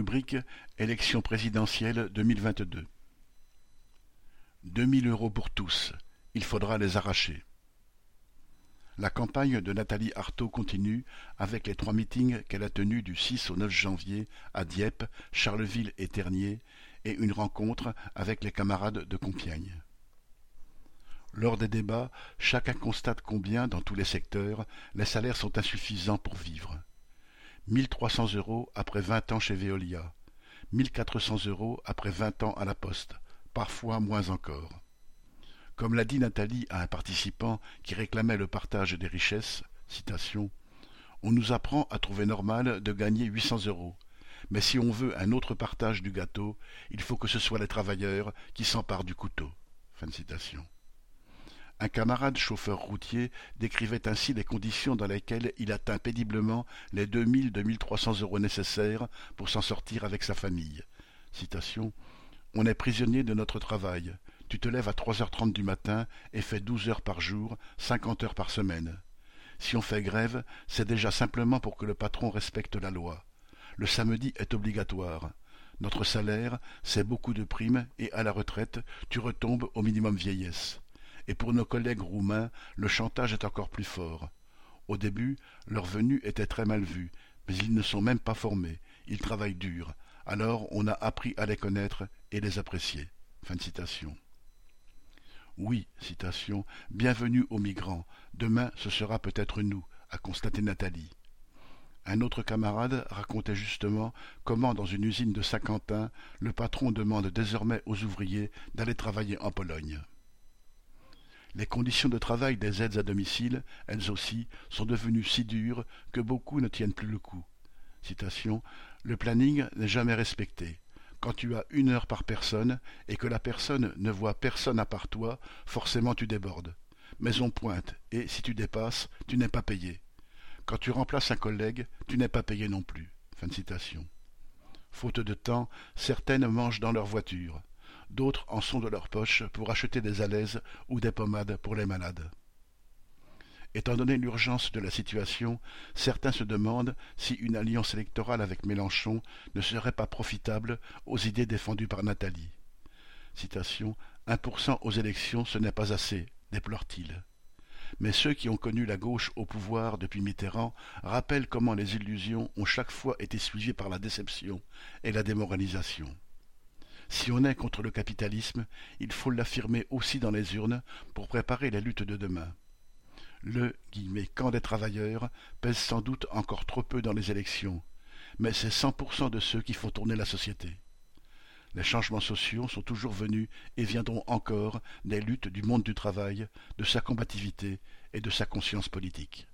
Rubrique Élection présidentielle 2022. Deux mille euros pour tous, il faudra les arracher. La campagne de Nathalie Arthaud continue avec les trois meetings qu'elle a tenus du 6 au 9 janvier à Dieppe, Charleville et Ternier et une rencontre avec les camarades de Compiègne. Lors des débats, chacun constate combien, dans tous les secteurs, les salaires sont insuffisants pour vivre. 1300 euros après vingt ans chez Veolia, 1400 euros après vingt ans à la Poste, parfois moins encore. Comme l'a dit Nathalie à un participant qui réclamait le partage des richesses, On nous apprend à trouver normal de gagner huit cents euros. Mais si on veut un autre partage du gâteau, il faut que ce soit les travailleurs qui s'emparent du couteau. Fin citation. Un camarade chauffeur routier décrivait ainsi les conditions dans lesquelles il atteint péniblement les deux mille deux mille trois cents euros nécessaires pour s'en sortir avec sa famille. Citation On est prisonnier de notre travail. Tu te lèves à trois heures trente du matin et fais douze heures par jour, cinquante heures par semaine. Si on fait grève, c'est déjà simplement pour que le patron respecte la loi. Le samedi est obligatoire. Notre salaire, c'est beaucoup de primes et à la retraite, tu retombes au minimum vieillesse. Et pour nos collègues roumains, le chantage est encore plus fort. Au début, leur venue était très mal vue, mais ils ne sont même pas formés, ils travaillent dur. Alors on a appris à les connaître et les apprécier. Fin citation. Oui, citation, bienvenue aux migrants. Demain, ce sera peut-être nous, a constaté Nathalie. Un autre camarade racontait justement comment, dans une usine de Saint-Quentin, le patron demande désormais aux ouvriers d'aller travailler en Pologne. Les conditions de travail des aides à domicile, elles aussi, sont devenues si dures que beaucoup ne tiennent plus le coup. Citation, le planning n'est jamais respecté quand tu as une heure par personne et que la personne ne voit personne à part toi, forcément tu débordes. Mais on pointe, et si tu dépasses, tu n'es pas payé. Quand tu remplaces un collègue, tu n'es pas payé non plus. Fin citation. Faute de temps, certaines mangent dans leur voiture. D'autres en sont de leur poche pour acheter des alaises ou des pommades pour les malades. Étant donné l'urgence de la situation, certains se demandent si une alliance électorale avec Mélenchon ne serait pas profitable aux idées défendues par Nathalie. Citation Un pour cent aux élections, ce n'est pas assez, déplore-t-il. Mais ceux qui ont connu la gauche au pouvoir depuis Mitterrand rappellent comment les illusions ont chaque fois été suivies par la déception et la démoralisation. Si on est contre le capitalisme, il faut l'affirmer aussi dans les urnes pour préparer la lutte de demain. Le camp des travailleurs pèse sans doute encore trop peu dans les élections, mais c'est cent pour cent de ceux qui font tourner la société. Les changements sociaux sont toujours venus et viendront encore des luttes du monde du travail, de sa combativité et de sa conscience politique.